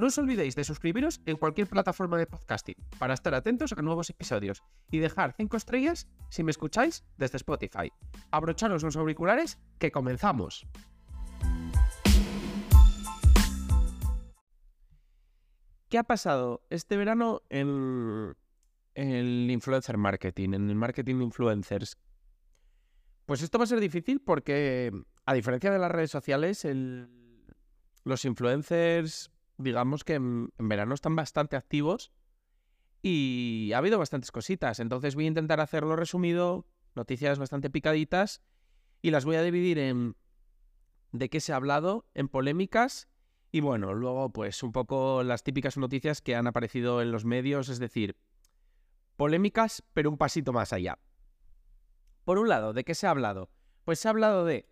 No os olvidéis de suscribiros en cualquier plataforma de podcasting para estar atentos a nuevos episodios y dejar 5 estrellas si me escucháis desde Spotify. Abrocharos los auriculares que comenzamos. ¿Qué ha pasado este verano en el influencer marketing, en el marketing de influencers? Pues esto va a ser difícil porque, a diferencia de las redes sociales, los influencers digamos que en, verano están bastante activos y ha habido bastantes cositas. Entonces voy a intentar hacerlo resumido, noticias bastante picaditas y las voy a dividir en de qué se ha hablado, en polémicas y bueno, luego pues un poco las típicas noticias que han aparecido en los medios, es decir, polémicas pero un pasito más allá. Por un lado, ¿de qué se ha hablado? Pues se ha hablado de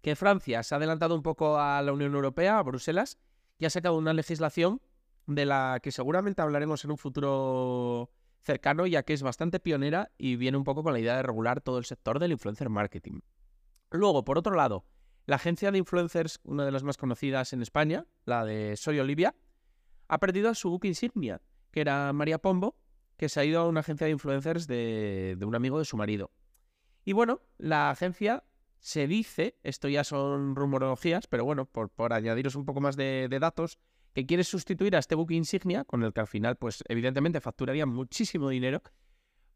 que Francia se ha adelantado un poco a la Unión Europea, a Bruselas, y ha sacado una legislación de la que seguramente hablaremos en un futuro cercano, ya que es bastante pionera y viene un poco con la idea de regular todo el sector del influencer marketing. Luego, por otro lado, la agencia de influencers, una de las más conocidas en España, la de Soy Olivia, ha perdido a su book insignia, que era María Pombo, que se ha ido a una agencia de influencers de, un amigo de su marido. Y bueno, la agencia se dice, esto ya son rumorologías, pero bueno, por, por añadiros un poco más de, datos, que quiere sustituir a este buque insignia, con el que al final, pues evidentemente facturaría muchísimo dinero,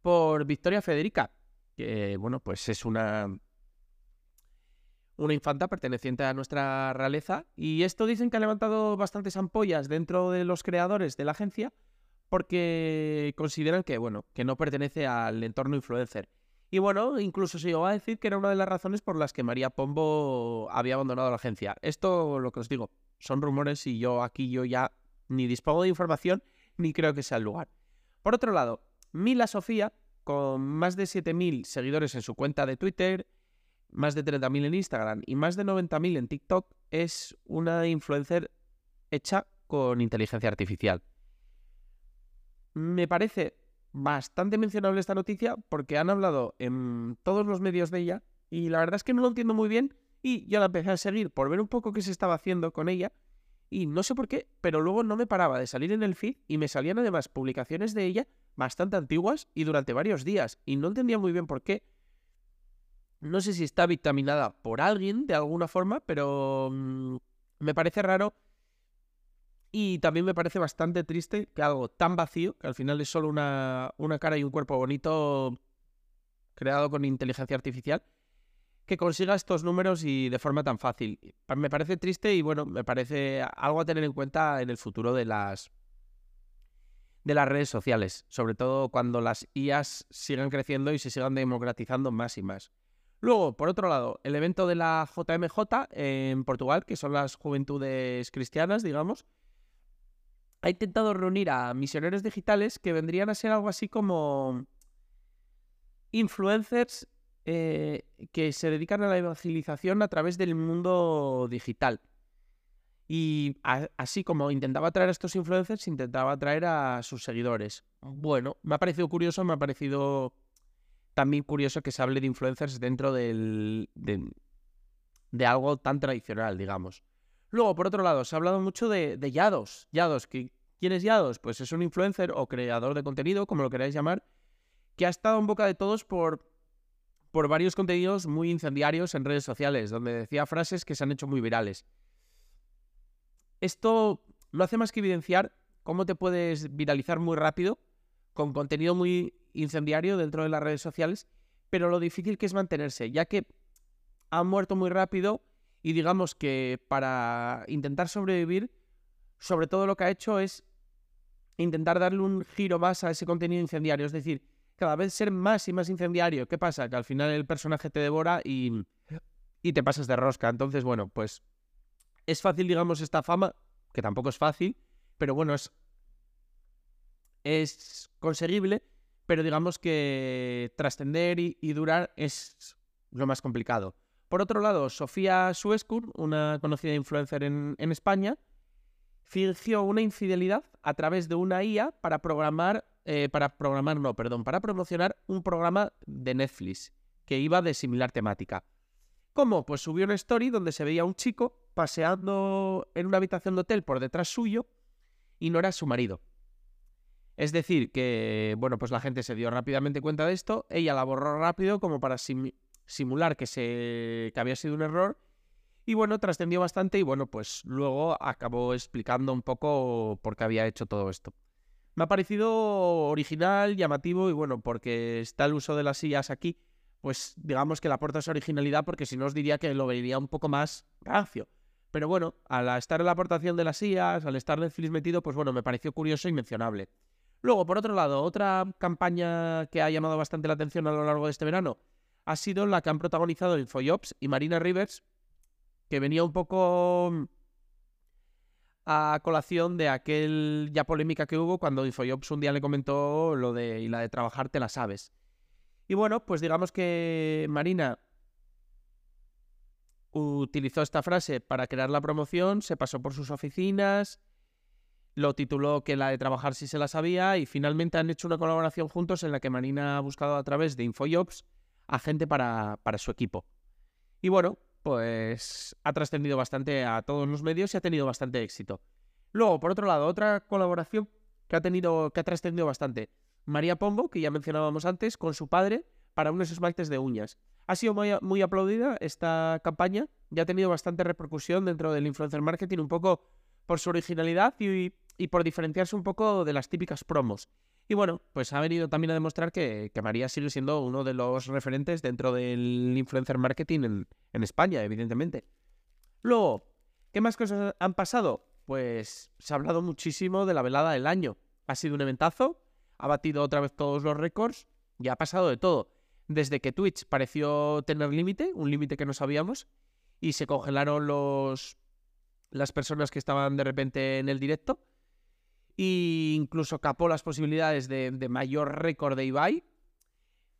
por Victoria Federica, que bueno, pues es una, una infanta perteneciente a nuestra realeza. Y esto dicen que ha levantado bastantes ampollas dentro de los creadores de la agencia, porque consideran que, bueno, que no pertenece al entorno influencer. Y bueno, incluso se llegó a decir que era una de las razones por las que María Pombo había abandonado la agencia. Esto, lo que os digo, son rumores y yo aquí yo ya ni dispongo de información ni creo que sea el lugar. Por otro lado, Mila Sofía, con más de 7.000 seguidores en su cuenta de Twitter, más de 30.000 en Instagram y más de 90.000 en TikTok, es una influencer hecha con inteligencia artificial. Me parece bastante mencionable esta noticia porque han hablado en todos los medios de ella y la verdad es que no lo entiendo muy bien y yo la empecé a seguir por ver un poco qué se estaba haciendo con ella y no sé por qué, pero luego no me paraba de salir en el feed y me salían además publicaciones de ella bastante antiguas y durante varios días y no entendía muy bien por qué. No sé si está vitaminada por alguien de alguna forma, pero mm, me parece raro y también me parece bastante triste que algo tan vacío, que al final es solo una, una cara y un cuerpo bonito creado con inteligencia artificial, que consiga estos números y de forma tan fácil. Me parece triste y bueno, me parece algo a tener en cuenta en el futuro de las de las redes sociales, sobre todo cuando las IAs sigan creciendo y se sigan democratizando más y más. Luego, por otro lado, el evento de la JMJ en Portugal, que son las juventudes cristianas, digamos, ha intentado reunir a misioneros digitales que vendrían a ser algo así como influencers eh, que se dedican a la evangelización a través del mundo digital. Y así como intentaba atraer a estos influencers, intentaba atraer a sus seguidores. Bueno, me ha parecido curioso, me ha parecido también curioso que se hable de influencers dentro del, de, de algo tan tradicional, digamos. Luego, por otro lado, se ha hablado mucho de, de Yados. Yados, ¿quién es Yados? Pues es un influencer o creador de contenido, como lo queráis llamar, que ha estado en boca de todos por, por varios contenidos muy incendiarios en redes sociales, donde decía frases que se han hecho muy virales. Esto no hace más que evidenciar cómo te puedes viralizar muy rápido con contenido muy incendiario dentro de las redes sociales, pero lo difícil que es mantenerse, ya que han muerto muy rápido y digamos que para intentar sobrevivir, sobre todo lo que ha hecho es intentar darle un giro más a ese contenido incendiario. Es decir, cada vez ser más y más incendiario. ¿Qué pasa? Que al final el personaje te devora y, y te pasas de rosca. Entonces, bueno, pues es fácil, digamos, esta fama, que tampoco es fácil, pero bueno, es es conseguible, pero digamos que trascender y, durar es lo más complicado. Por otro lado, Sofía Suescun, una conocida influencer en, España, fingió una infidelidad a través de una IA para programar, eh, para programar, no, perdón, para promocionar un programa de Netflix que iba de similar temática. ¿Cómo? Pues subió una story donde se veía un chico paseando en una habitación de hotel por detrás suyo y no era su marido. Es decir, que, bueno, pues la gente se dio rápidamente cuenta de esto, ella la borró rápido como para simular que, se, que había sido un error y bueno, trascendió bastante y bueno, pues luego acabó explicando un poco por qué había hecho todo esto. Me ha parecido original, llamativo y bueno, porque está el uso de las sillas aquí, pues digamos que le aporta esa originalidad porque si no os diría que lo vería un poco más rancio. Pero bueno, al estar en la aportación de las sillas, al estar Netflix metido, pues bueno, me pareció curioso y mencionable. Luego, por otro lado, otra campaña que ha llamado bastante la atención a lo largo de este verano ha sido la que han protagonizado Infojobs y Marina Rivers, que venía un poco mm, a colación de aquel ya polémica que hubo cuando Infojobs un día le comentó lo de y la de trabajar te la sabes. Y bueno, pues digamos que Marina utilizó esta frase para crear la promoción, se pasó por sus oficinas, lo tituló que la de trabajar sí se la sabía y finalmente han hecho una colaboración juntos en la que Marina ha buscado a través de Infojobs a gente para, para su equipo. Y bueno, pues ha trascendido bastante a todos los medios y ha tenido bastante éxito. Luego, por otro lado, otra colaboración que ha tenido, que ha trascendido bastante. María Pombo, que ya mencionábamos antes, con su padre para unos esmaltes de uñas. Ha sido muy, aplaudida esta campaña y ha tenido bastante repercusión dentro del influencer marketing, un poco por su originalidad y, por diferenciarse un poco de las típicas promos. Y bueno, pues ha venido también a demostrar que, María sigue siendo uno de los referentes dentro del influencer marketing en, España, evidentemente. Luego, ¿qué más cosas han pasado? Pues se ha hablado muchísimo de la velada del año. Ha sido un eventazo, ha batido otra vez todos los récords y ha pasado de todo desde que Twitch pareció tener límite, un límite que no sabíamos, y se congelaron los las personas que estaban de repente en el directo. E incluso capó las posibilidades de, mayor récord de Ibai.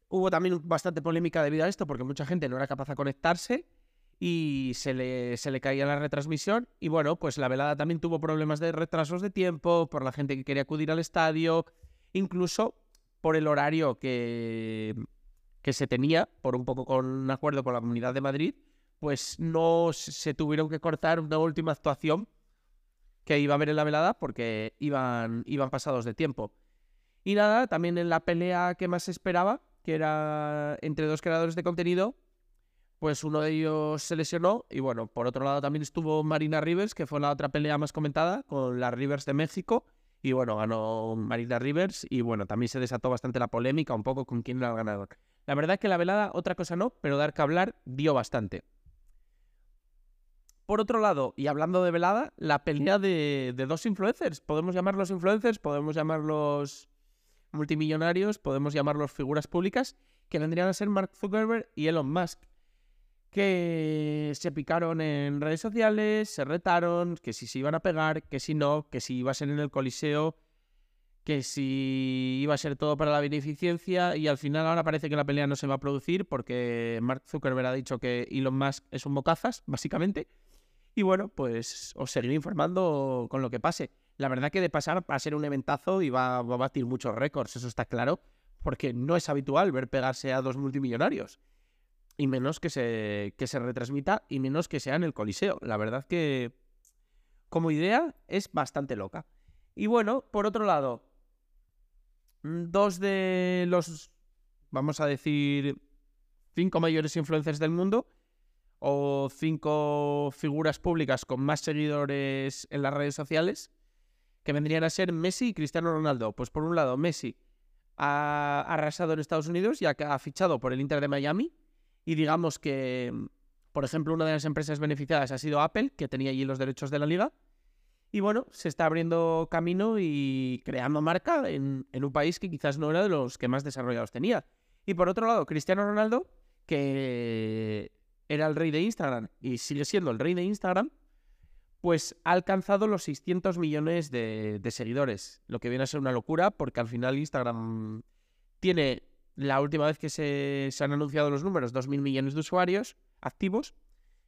Hubo también bastante polémica debido a esto, porque mucha gente no era capaz de conectarse y se le, se le caía la retransmisión. Y bueno, pues la velada también tuvo problemas de retrasos de tiempo, por la gente que quería acudir al estadio, incluso por el horario que, que se tenía, por un poco con un acuerdo con la Comunidad de Madrid, pues no se tuvieron que cortar una última actuación que iba a haber en la velada porque iban, iban pasados de tiempo. Y nada, también en la pelea que más esperaba, que era entre dos creadores de contenido, pues uno de ellos se lesionó y bueno, por otro lado también estuvo Marina Rivers, que fue la otra pelea más comentada, con las Rivers de México, y bueno, ganó Marina Rivers y bueno, también se desató bastante la polémica un poco con quién era el ganador. La verdad es que la velada, otra cosa no, pero dar que hablar dio bastante. Por otro lado, y hablando de velada, la pelea de, dos influencers. Podemos llamarlos influencers, podemos llamarlos multimillonarios, podemos llamarlos figuras públicas, que vendrían a ser Mark Zuckerberg y Elon Musk, que se picaron en redes sociales, se retaron, que si se iban a pegar, que si no, que si iba a ser en el Coliseo que si iba a ser todo para la beneficencia y al final ahora parece que la pelea no se va a producir porque Mark Zuckerberg ha dicho que Elon Musk es un bocazas, básicamente. Y bueno, pues os seguiré informando con lo que pase. La verdad que de pasar va a ser un eventazo y va, a batir muchos récords, eso está claro, porque no es habitual ver pegarse a dos multimillonarios. Y menos que se, que se retransmita y menos que sea en el Coliseo. La verdad que como idea es bastante loca. Y bueno, por otro lado, Mm, dos de los, vamos a decir, cinco mayores influencers del mundo o cinco figuras públicas con más seguidores en las redes sociales, que vendrían a ser Messi y Cristiano Ronaldo. Pues por un lado, Messi ha arrasado en Estados Unidos que ha fichado por el Inter de Miami y digamos que, por ejemplo, una de las empresas beneficiadas ha sido Apple, que tenía allí los derechos de la liga. Y bueno, se está abriendo camino y creando marca en, un país que quizás no era de los que más desarrollados tenía. Y por otro lado, Cristiano Ronaldo, que era el rey de Instagram y sigue siendo el rey de Instagram, pues ha alcanzado los 600 millones de, seguidores, lo que viene a ser una locura porque al final Instagram tiene, la última vez que se, se han anunciado los números, 2.000 millones de usuarios activos,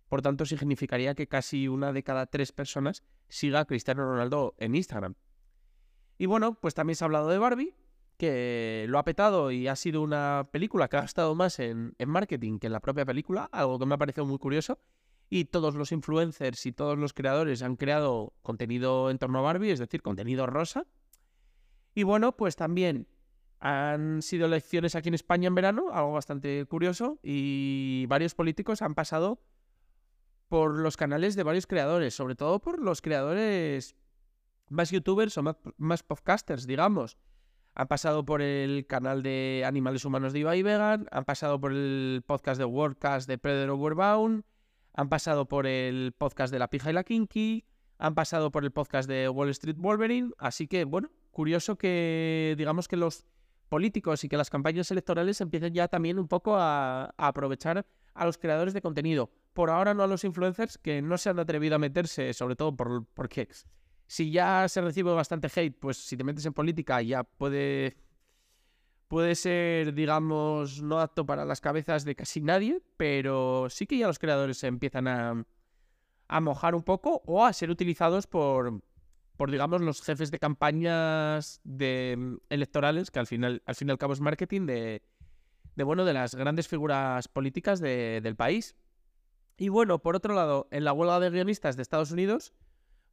por tanto significaría que casi una de cada tres personas siga a Cristiano Ronaldo en Instagram. Y bueno, pues también se ha hablado de Barbie, que lo ha petado y ha sido una película que ha gastado más en, marketing que en la propia película, algo que me ha parecido muy curioso y todos los influencers y todos los creadores han creado contenido en torno a Barbie, es decir, contenido rosa. Y bueno, pues también han sido elecciones aquí en España en verano, algo bastante curioso, y varios políticos han pasado por los canales de varios creadores, sobre todo por los creadores más youtubers o más, podcasters, digamos. Han pasado por el canal de Animales Humanos de Ibai Vegan, han pasado por el podcast de WordCast de Predator Overbound, han pasado por el podcast de La Pija y la Kinky, han pasado por el podcast de Wall Street Wolverine, así que bueno, curioso que digamos que los políticos y que las campañas electorales empiecen ya también un poco a, aprovechar a los creadores de contenido. Por ahora no a los influencers que no se han atrevido a meterse, sobre todo por, porque si ya se recibe bastante hate, pues si te metes en política ya puede puede ser, digamos, no apto para las cabezas de casi nadie, pero sí que ya los creadores se empiezan a, mojar un poco o a ser utilizados por, por, digamos, los jefes de campañas de, mm, electorales, que al final, al fin y al cabo es marketing de, de bueno, de las grandes figuras políticas del país. Y bueno, por otro lado, en la huelga de guionistas de Estados Unidos,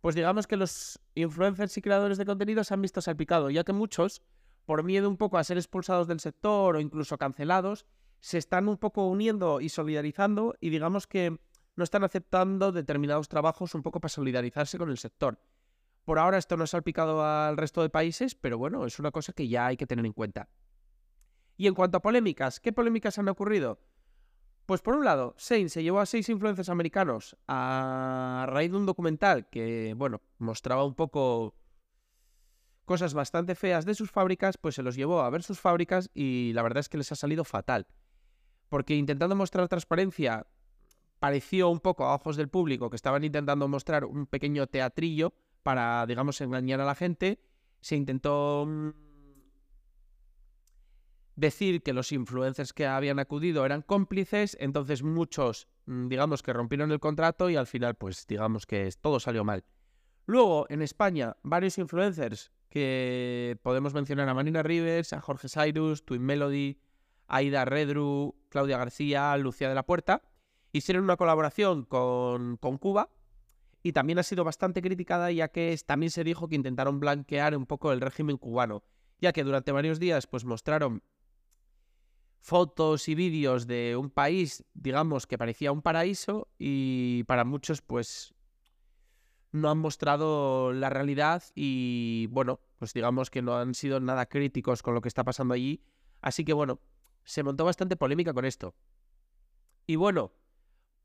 pues digamos que los influencers y creadores de contenido se han visto salpicados, ya que muchos por miedo un poco a ser expulsados del sector o incluso cancelados, se están un poco uniendo y solidarizando y digamos que no están aceptando determinados trabajos un poco para solidarizarse con el sector. Por ahora esto no ha salpicado al resto de países, pero bueno, es una cosa que ya hay que tener en cuenta. Y en cuanto a polémicas, ¿qué polémicas han ocurrido? Pues por un lado, Shane se llevó a seis influencers americanos a raíz de un documental que, bueno, mostraba un poco cosas bastante feas de sus fábricas, pues se los llevó a ver sus fábricas y la verdad es que les ha salido fatal. Porque intentando mostrar transparencia, pareció un poco a ojos del público que estaban intentando mostrar un pequeño teatrillo para, digamos, engañar a la gente. Se intentó mm, decir que los influencers que habían acudido eran cómplices, entonces muchos, mm, digamos, que rompieron el contrato y al final, pues, digamos que todo salió mal. Luego, en España, varios influencers que podemos mencionar a Marina Rivers, a Jorge Cyrus, Twin Melody, Aida Redru, Claudia García, Lucía de la Puerta. Hicieron una colaboración con, con Cuba y también ha sido bastante criticada ya que también se dijo que intentaron blanquear un poco el régimen cubano, ya que durante varios días pues mostraron fotos y vídeos de un país, digamos, que parecía un paraíso y para muchos pues no han mostrado la realidad y, bueno, pues digamos que no han sido nada críticos con lo que está pasando allí. Así que, bueno, se montó bastante polémica con esto. Y bueno,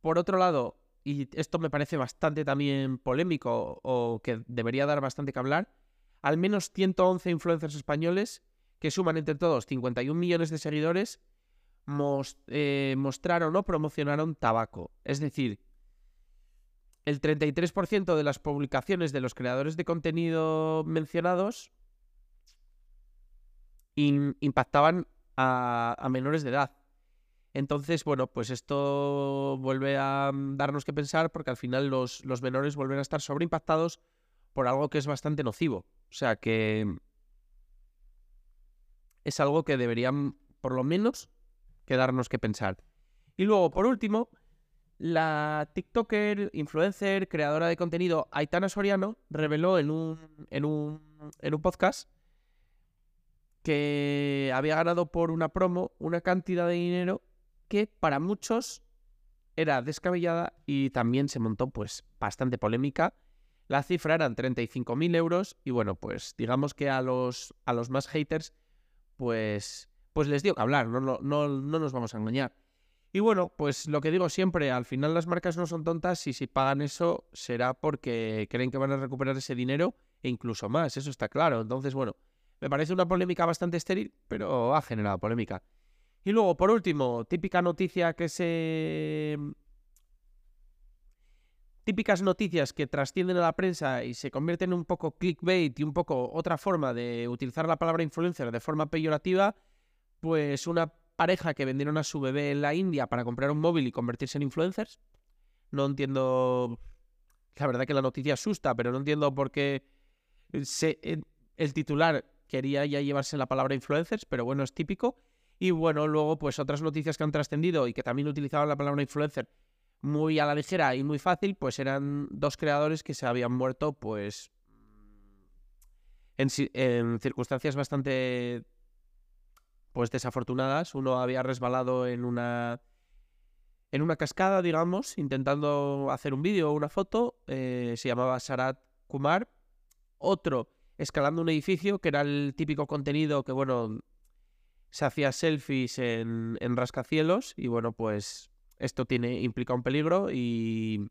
por otro lado, y esto me parece bastante también polémico o que debería dar bastante que hablar, al menos 111 influencers españoles que suman entre todos 51 millones de seguidores eh, mostraron o promocionaron tabaco. Es decir, el 33% de las publicaciones de los creadores de contenido mencionados impactaban a, menores de edad. Entonces, bueno, pues esto vuelve a darnos que pensar porque al final los, los menores vuelven a estar sobreimpactados por algo que es bastante nocivo. O sea que es algo que deberían, por lo menos, quedarnos que pensar. Y luego, por último, la TikToker, influencer, creadora de contenido Aitana Soriano reveló en un, en un, en un podcast que había ganado por una promo una cantidad de dinero que para muchos era descabellada y también se montó pues bastante polémica. La cifra eran 35.000 euros y bueno, pues digamos que a los, a los más haters pues, pues les dio que hablar, no, no, no, no nos vamos a engañar. Y bueno, pues lo que digo siempre, al final las marcas no son tontas y si pagan eso será porque creen que van a recuperar ese dinero e incluso más, eso está claro. Entonces, bueno, me parece una polémica bastante estéril, pero ha generado polémica. Y luego, por último, típica noticia que se típicas noticias que trascienden a la prensa y se convierten en un poco clickbait y un poco otra forma de utilizar la palabra influencer de forma peyorativa, pues una pareja que vendieron a su bebé en la India para comprar un móvil y convertirse en influencers. No entiendo. La verdad que la noticia asusta, pero no entiendo por qué se, el titular quería ya llevarse la palabra influencers, pero bueno, es típico. Y bueno, luego, pues otras noticias que han trascendido y que también utilizaban la palabra influencer muy a la ligera y muy fácil, pues eran dos creadores que se habían muerto, pues. En, circunstancias bastante pues desafortunadas. Uno había resbalado en una en una cascada, digamos, intentando hacer un vídeo o una foto. Eh, se llamaba Sarat Kumar. Otro escalando un edificio, que era el típico contenido que, bueno, se hacía selfies en, en rascacielos. Y bueno, pues esto tiene, implica un peligro y.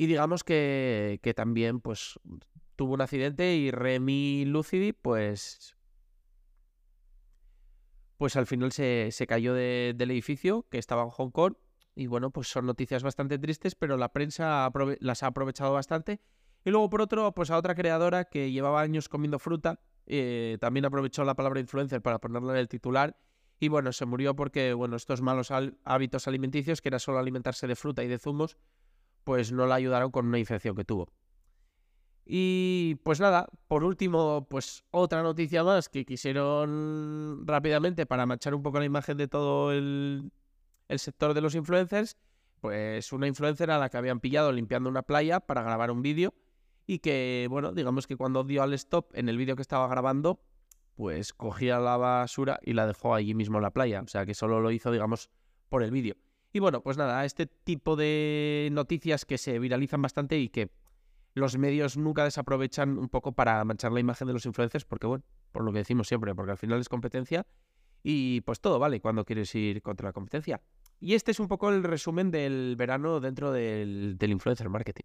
Y digamos que, que también, pues, tuvo un accidente y Remy Lucidi, pues, pues al final se, cayó del edificio que estaba en Hong Kong. Y bueno, pues son noticias bastante tristes, pero la prensa las ha aprovechado bastante. Y luego, por otro, pues a otra creadora que llevaba años comiendo fruta, eh, también aprovechó la palabra influencer para ponerla en el titular. Y bueno, se murió porque, bueno, estos malos hábitos alimenticios, que era solo alimentarse de fruta y de zumos, pues no la ayudaron con una infección que tuvo. Y pues nada, por último, pues otra noticia más que quisieron rápidamente para manchar un poco la imagen de todo el, sector de los influencers, pues una influencer a la que habían pillado limpiando una playa para grabar un vídeo y que, bueno, digamos que cuando dio al stop en el vídeo que estaba grabando, pues cogía la basura y la dejó allí mismo en la playa, o sea que solo lo hizo, digamos, por el vídeo. Y bueno, pues nada, este tipo de noticias que se viralizan bastante y que los medios nunca desaprovechan un poco para manchar la imagen de los influencers, porque bueno, por lo que decimos siempre, porque al final es competencia y pues todo vale cuando quieres ir contra la competencia. Y este es un poco el resumen del verano dentro del, del influencer marketing.